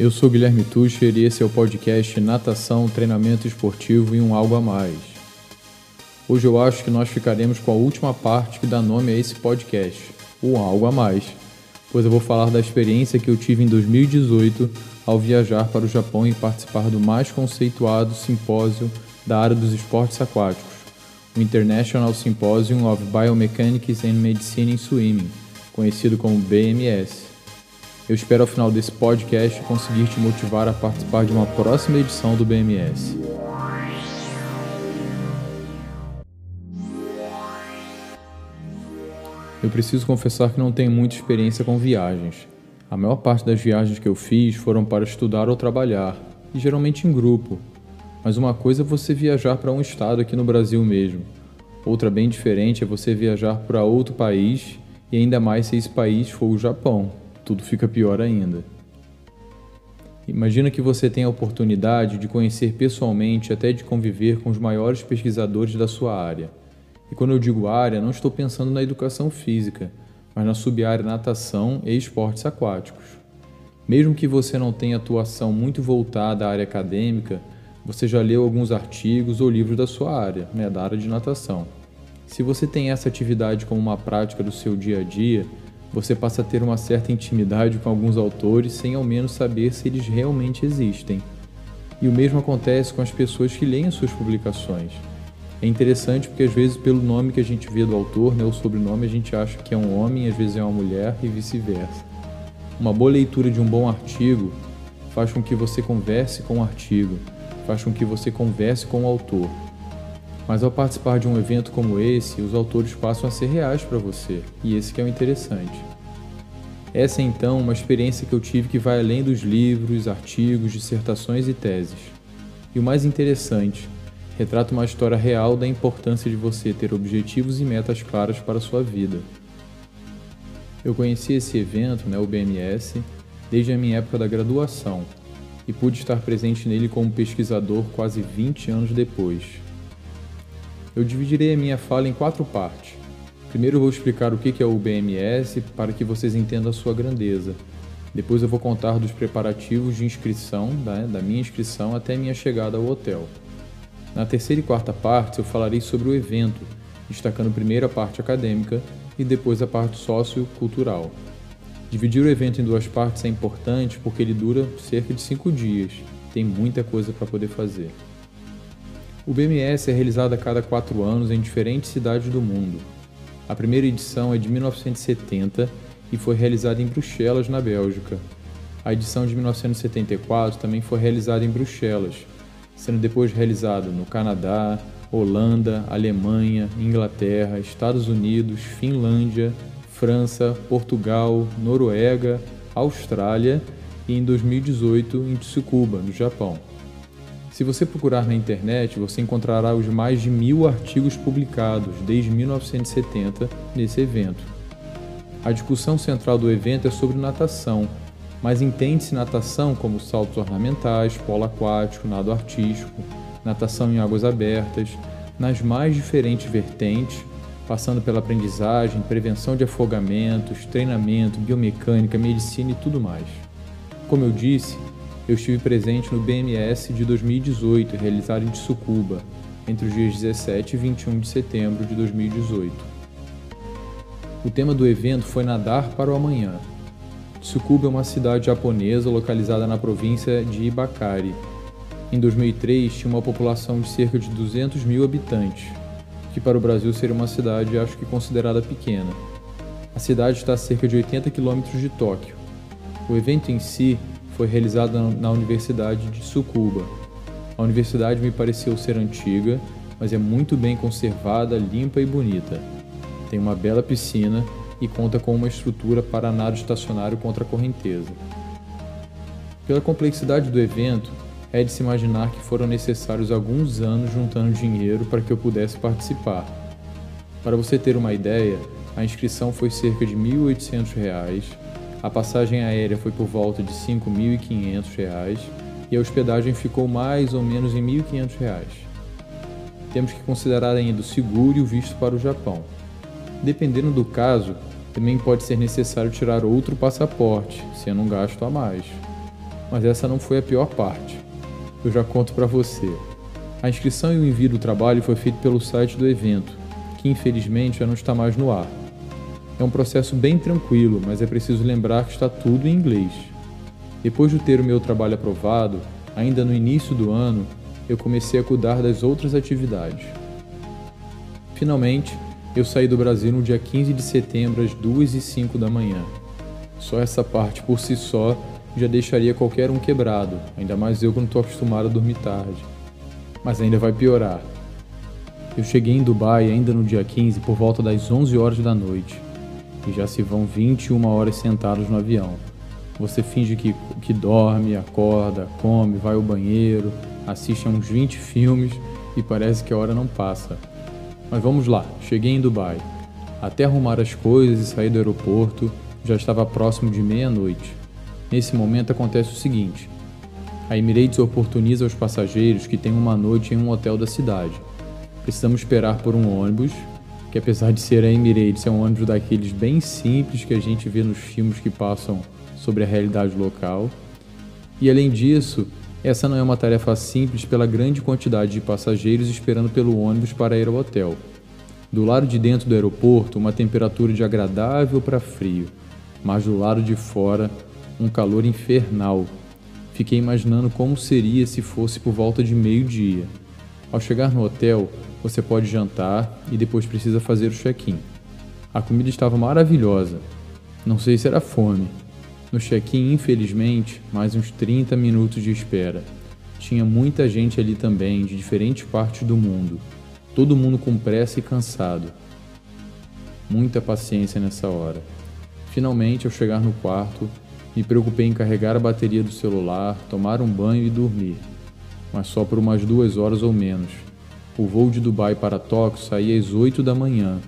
Eu sou Guilherme Tucher e esse é o podcast Natação, Treinamento Esportivo e um Algo a Mais. Hoje eu acho que nós ficaremos com a última parte que dá nome a esse podcast, o Algo a Mais, pois eu vou falar da experiência que eu tive em 2018 ao viajar para o Japão e participar do mais conceituado simpósio da área dos esportes aquáticos, o International Symposium of Biomechanics and Medicine in Swimming, conhecido como BMS. Eu espero ao final desse podcast conseguir te motivar a participar de uma próxima edição do BMS. Eu preciso confessar que não tenho muita experiência com viagens. A maior parte das viagens que eu fiz foram para estudar ou trabalhar, e geralmente em grupo. Mas uma coisa é você viajar para um estado aqui no Brasil mesmo. Outra bem diferente é você viajar para outro país e ainda mais se esse país for o Japão tudo fica pior ainda. Imagina que você tem a oportunidade de conhecer pessoalmente, até de conviver com os maiores pesquisadores da sua área. E quando eu digo área, não estou pensando na educação física, mas na subárea natação e esportes aquáticos. Mesmo que você não tenha atuação muito voltada à área acadêmica, você já leu alguns artigos ou livros da sua área, né, da área de natação. Se você tem essa atividade como uma prática do seu dia a dia, você passa a ter uma certa intimidade com alguns autores sem ao menos saber se eles realmente existem. E o mesmo acontece com as pessoas que leem as suas publicações. É interessante porque às vezes pelo nome que a gente vê do autor, né, o sobrenome, a gente acha que é um homem, às vezes é uma mulher e vice-versa. Uma boa leitura de um bom artigo faz com que você converse com o artigo, faz com que você converse com o autor. Mas ao participar de um evento como esse, os autores passam a ser reais para você, e esse que é o interessante. Essa é então uma experiência que eu tive que vai além dos livros, artigos, dissertações e teses. E o mais interessante, retrata uma história real da importância de você ter objetivos e metas claras para a sua vida. Eu conheci esse evento, né, o BMS, desde a minha época da graduação e pude estar presente nele como pesquisador quase 20 anos depois. Eu dividirei a minha fala em quatro partes. Primeiro eu vou explicar o que é o BMS para que vocês entendam a sua grandeza. Depois eu vou contar dos preparativos de inscrição, da, da minha inscrição até minha chegada ao hotel. Na terceira e quarta parte eu falarei sobre o evento, destacando primeiro a parte acadêmica e depois a parte sociocultural. Dividir o evento em duas partes é importante porque ele dura cerca de cinco dias. Tem muita coisa para poder fazer. O BMS é realizado a cada quatro anos em diferentes cidades do mundo. A primeira edição é de 1970 e foi realizada em Bruxelas, na Bélgica. A edição de 1974 também foi realizada em Bruxelas, sendo depois realizada no Canadá, Holanda, Alemanha, Inglaterra, Estados Unidos, Finlândia, França, Portugal, Noruega, Austrália e em 2018 em Tsukuba, no Japão. Se você procurar na internet, você encontrará os mais de mil artigos publicados desde 1970 nesse evento. A discussão central do evento é sobre natação, mas entende-se natação como saltos ornamentais, polo aquático, nado artístico, natação em águas abertas, nas mais diferentes vertentes, passando pela aprendizagem, prevenção de afogamentos, treinamento, biomecânica, medicina e tudo mais. Como eu disse, eu estive presente no BMS de 2018, realizado em Tsukuba, entre os dias 17 e 21 de setembro de 2018. O tema do evento foi Nadar para o Amanhã. Tsukuba é uma cidade japonesa localizada na província de Ibakari. Em 2003, tinha uma população de cerca de 200 mil habitantes, que para o Brasil seria uma cidade, acho que considerada pequena. A cidade está a cerca de 80 quilômetros de Tóquio. O evento em si foi realizada na Universidade de Tsukuba. A universidade me pareceu ser antiga, mas é muito bem conservada, limpa e bonita. Tem uma bela piscina e conta com uma estrutura para nado estacionário contra a correnteza. Pela complexidade do evento, é de se imaginar que foram necessários alguns anos juntando dinheiro para que eu pudesse participar. Para você ter uma ideia, a inscrição foi cerca de R$ 1.800 a passagem aérea foi por volta de R$ 5.500 e a hospedagem ficou mais ou menos em R$ 1.500. Temos que considerar ainda o seguro e o visto para o Japão. Dependendo do caso, também pode ser necessário tirar outro passaporte, sendo um gasto a mais. Mas essa não foi a pior parte. Eu já conto para você. A inscrição e o envio do trabalho foi feito pelo site do evento, que infelizmente já não está mais no ar. É um processo bem tranquilo, mas é preciso lembrar que está tudo em inglês. Depois de ter o meu trabalho aprovado, ainda no início do ano, eu comecei a cuidar das outras atividades. Finalmente, eu saí do Brasil no dia 15 de setembro às 2 e 5 da manhã. Só essa parte por si só já deixaria qualquer um quebrado, ainda mais eu que não estou acostumado a dormir tarde. Mas ainda vai piorar. Eu cheguei em Dubai ainda no dia 15 por volta das 11 horas da noite e já se vão 21 horas sentados no avião. Você finge que, que dorme, acorda, come, vai ao banheiro, assiste a uns 20 filmes e parece que a hora não passa. Mas vamos lá, cheguei em Dubai. Até arrumar as coisas e sair do aeroporto, já estava próximo de meia-noite. Nesse momento acontece o seguinte: a Emirates oportuniza aos passageiros que têm uma noite em um hotel da cidade. Precisamos esperar por um ônibus, que apesar de ser a Emirates, é um ônibus daqueles bem simples que a gente vê nos filmes que passam sobre a realidade local. E além disso, essa não é uma tarefa simples pela grande quantidade de passageiros esperando pelo ônibus para ir ao hotel. Do lado de dentro do aeroporto, uma temperatura de agradável para frio, mas do lado de fora, um calor infernal. Fiquei imaginando como seria se fosse por volta de meio-dia. Ao chegar no hotel, você pode jantar e depois precisa fazer o check-in. A comida estava maravilhosa. Não sei se era fome. No check-in, infelizmente, mais uns 30 minutos de espera. Tinha muita gente ali também, de diferentes partes do mundo. Todo mundo com pressa e cansado. Muita paciência nessa hora. Finalmente, ao chegar no quarto, me preocupei em carregar a bateria do celular, tomar um banho e dormir, mas só por umas duas horas ou menos. O voo de Dubai para Tóquio saía às 8 da manhã,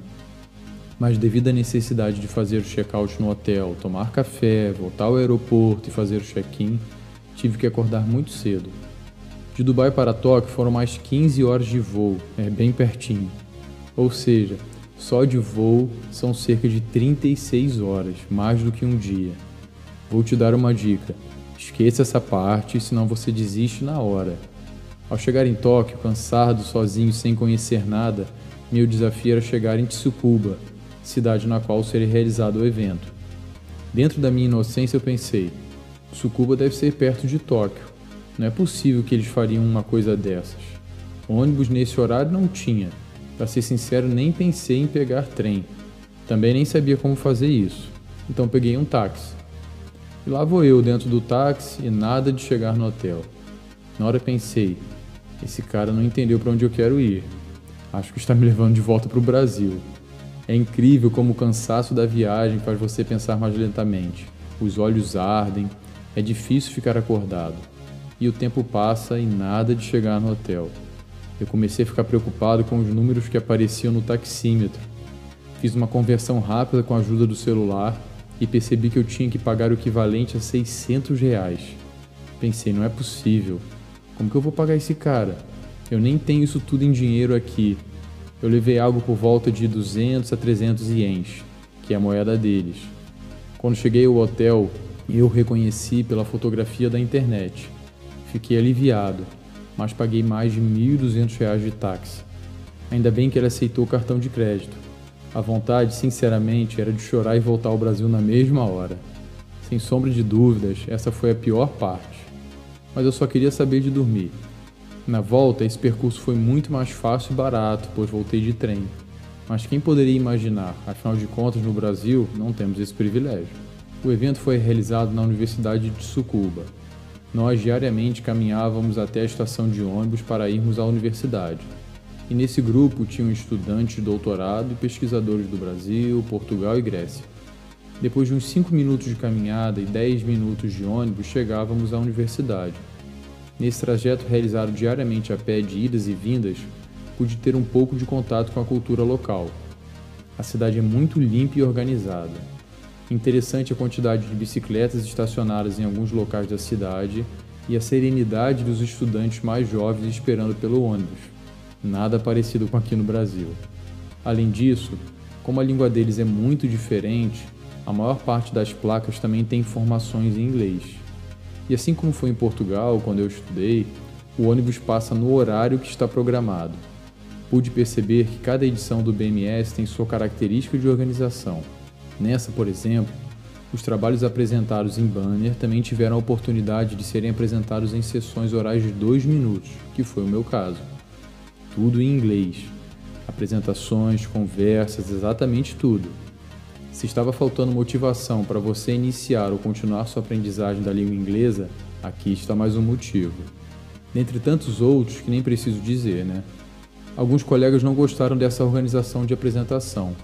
mas devido à necessidade de fazer o check-out no hotel, tomar café, voltar ao aeroporto e fazer o check-in, tive que acordar muito cedo. De Dubai para Tóquio foram mais 15 horas de voo, é bem pertinho. Ou seja, só de voo são cerca de 36 horas, mais do que um dia. Vou te dar uma dica: esqueça essa parte, senão você desiste na hora. Ao chegar em Tóquio, cansado, sozinho, sem conhecer nada, meu desafio era chegar em Tsukuba, cidade na qual seria realizado o evento. Dentro da minha inocência eu pensei: Tsukuba deve ser perto de Tóquio. Não é possível que eles fariam uma coisa dessas. Ônibus nesse horário não tinha. Para ser sincero, nem pensei em pegar trem. Também nem sabia como fazer isso. Então peguei um táxi. E lá vou eu dentro do táxi e nada de chegar no hotel. Na hora pensei, esse cara não entendeu para onde eu quero ir. Acho que está me levando de volta para o Brasil. É incrível como o cansaço da viagem faz você pensar mais lentamente. Os olhos ardem, é difícil ficar acordado. E o tempo passa e nada de chegar no hotel. Eu comecei a ficar preocupado com os números que apareciam no taxímetro. Fiz uma conversão rápida com a ajuda do celular e percebi que eu tinha que pagar o equivalente a 600 reais. Pensei, não é possível. Como que eu vou pagar esse cara? Eu nem tenho isso tudo em dinheiro aqui. Eu levei algo por volta de 200 a 300 ienes, que é a moeda deles. Quando cheguei ao hotel, eu reconheci pela fotografia da internet. Fiquei aliviado, mas paguei mais de 1.200 reais de táxi. Ainda bem que ele aceitou o cartão de crédito. A vontade, sinceramente, era de chorar e voltar ao Brasil na mesma hora. Sem sombra de dúvidas, essa foi a pior parte. Mas eu só queria saber de dormir. Na volta, esse percurso foi muito mais fácil e barato, pois voltei de trem. Mas quem poderia imaginar? Afinal de contas, no Brasil, não temos esse privilégio. O evento foi realizado na Universidade de Tsukuba. Nós diariamente caminhávamos até a estação de ônibus para irmos à universidade e nesse grupo tinham estudantes de doutorado e pesquisadores do Brasil, Portugal e Grécia. Depois de uns 5 minutos de caminhada e 10 minutos de ônibus, chegávamos à universidade. Nesse trajeto realizado diariamente a pé de idas e vindas, pude ter um pouco de contato com a cultura local. A cidade é muito limpa e organizada. Interessante a quantidade de bicicletas estacionadas em alguns locais da cidade e a serenidade dos estudantes mais jovens esperando pelo ônibus nada parecido com aqui no Brasil. Além disso, como a língua deles é muito diferente, a maior parte das placas também tem informações em inglês. E assim como foi em Portugal, quando eu estudei, o ônibus passa no horário que está programado. Pude perceber que cada edição do BMS tem sua característica de organização. Nessa, por exemplo, os trabalhos apresentados em banner também tiveram a oportunidade de serem apresentados em sessões orais de dois minutos, que foi o meu caso. Tudo em inglês. Apresentações, conversas, exatamente tudo. Se estava faltando motivação para você iniciar ou continuar sua aprendizagem da língua inglesa, aqui está mais um motivo. Dentre tantos outros que nem preciso dizer, né? Alguns colegas não gostaram dessa organização de apresentação,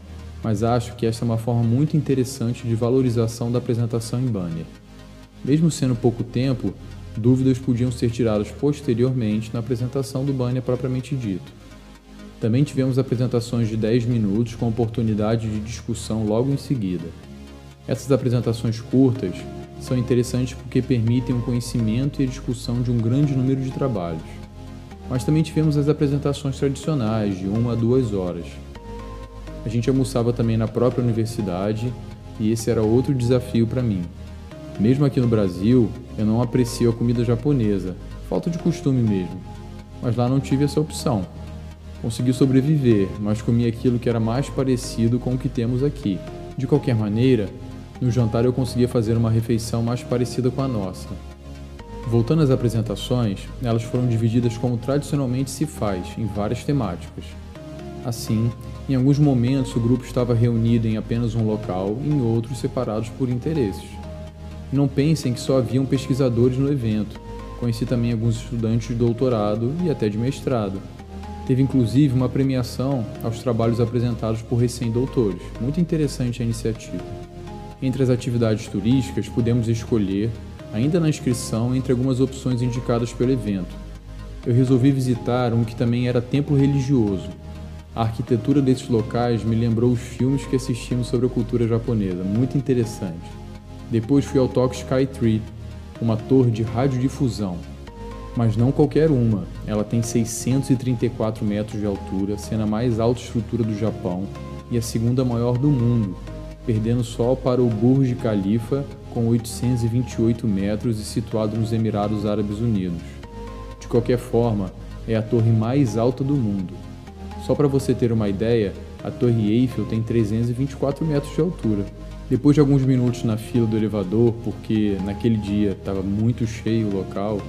mas acho que esta é uma forma muito interessante de valorização da apresentação em banner. Mesmo sendo pouco tempo, dúvidas podiam ser tiradas posteriormente na apresentação do banner propriamente dito. Também tivemos apresentações de 10 minutos com oportunidade de discussão logo em seguida. Essas apresentações curtas são interessantes porque permitem o conhecimento e a discussão de um grande número de trabalhos. Mas também tivemos as apresentações tradicionais, de uma a duas horas. A gente almoçava também na própria universidade e esse era outro desafio para mim. Mesmo aqui no Brasil, eu não aprecio a comida japonesa, falta de costume mesmo. Mas lá não tive essa opção. Consegui sobreviver, mas comi aquilo que era mais parecido com o que temos aqui. De qualquer maneira, no jantar eu conseguia fazer uma refeição mais parecida com a nossa. Voltando às apresentações, elas foram divididas como tradicionalmente se faz, em várias temáticas. Assim, em alguns momentos o grupo estava reunido em apenas um local, em outros separados por interesses. Não pensem que só haviam pesquisadores no evento. Conheci também alguns estudantes de doutorado e até de mestrado. Teve inclusive uma premiação aos trabalhos apresentados por recém-doutores. Muito interessante a iniciativa. Entre as atividades turísticas, pudemos escolher, ainda na inscrição, entre algumas opções indicadas pelo evento. Eu resolvi visitar um que também era templo religioso. A arquitetura desses locais me lembrou os filmes que assistimos sobre a cultura japonesa, muito interessante. Depois fui ao Tokyo Sky Tree, uma torre de radiodifusão, mas não qualquer uma. Ela tem 634 metros de altura, sendo a mais alta estrutura do Japão e a segunda maior do mundo, perdendo só para o Burj Khalifa com 828 metros e situado nos Emirados Árabes Unidos. De qualquer forma, é a torre mais alta do mundo. Só para você ter uma ideia, a Torre Eiffel tem 324 metros de altura. Depois de alguns minutos na fila do elevador, porque naquele dia estava muito cheio o local,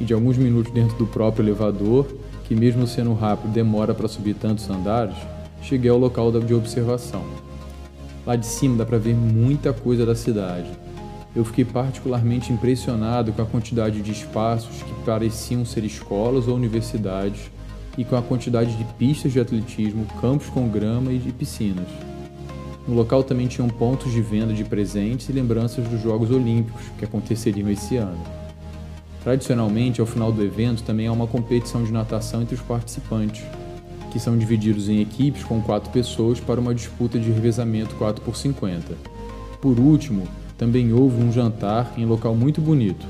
e de alguns minutos dentro do próprio elevador, que mesmo sendo rápido demora para subir tantos andares, cheguei ao local de observação. Lá de cima dá para ver muita coisa da cidade. Eu fiquei particularmente impressionado com a quantidade de espaços que pareciam ser escolas ou universidades e com a quantidade de pistas de atletismo, campos com grama e de piscinas. No local também tinham pontos de venda de presentes e lembranças dos Jogos Olímpicos que aconteceriam esse ano. Tradicionalmente, ao final do evento, também há uma competição de natação entre os participantes, que são divididos em equipes com quatro pessoas para uma disputa de revezamento 4 por 50. Por último, também houve um jantar em local muito bonito.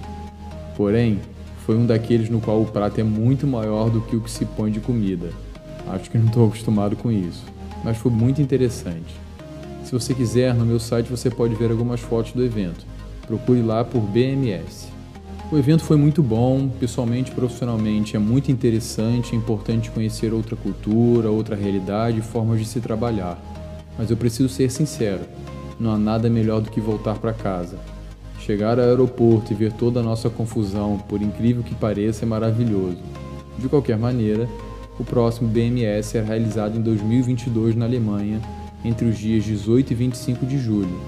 Porém, foi um daqueles no qual o prato é muito maior do que o que se põe de comida. Acho que não estou acostumado com isso, mas foi muito interessante. Se você quiser, no meu site você pode ver algumas fotos do evento. Procure lá por BMS. O evento foi muito bom, pessoalmente profissionalmente é muito interessante, é importante conhecer outra cultura, outra realidade e formas de se trabalhar. Mas eu preciso ser sincero, não há nada melhor do que voltar para casa. Chegar ao aeroporto e ver toda a nossa confusão, por incrível que pareça, é maravilhoso. De qualquer maneira, o próximo BMS será realizado em 2022 na Alemanha, entre os dias 18 e 25 de julho,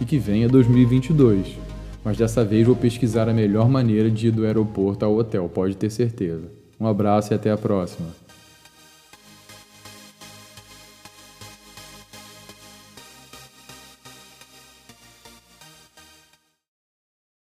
e que venha 2022 mas dessa vez vou pesquisar a melhor maneira de ir do aeroporto ao hotel, pode ter certeza. Um abraço e até a próxima.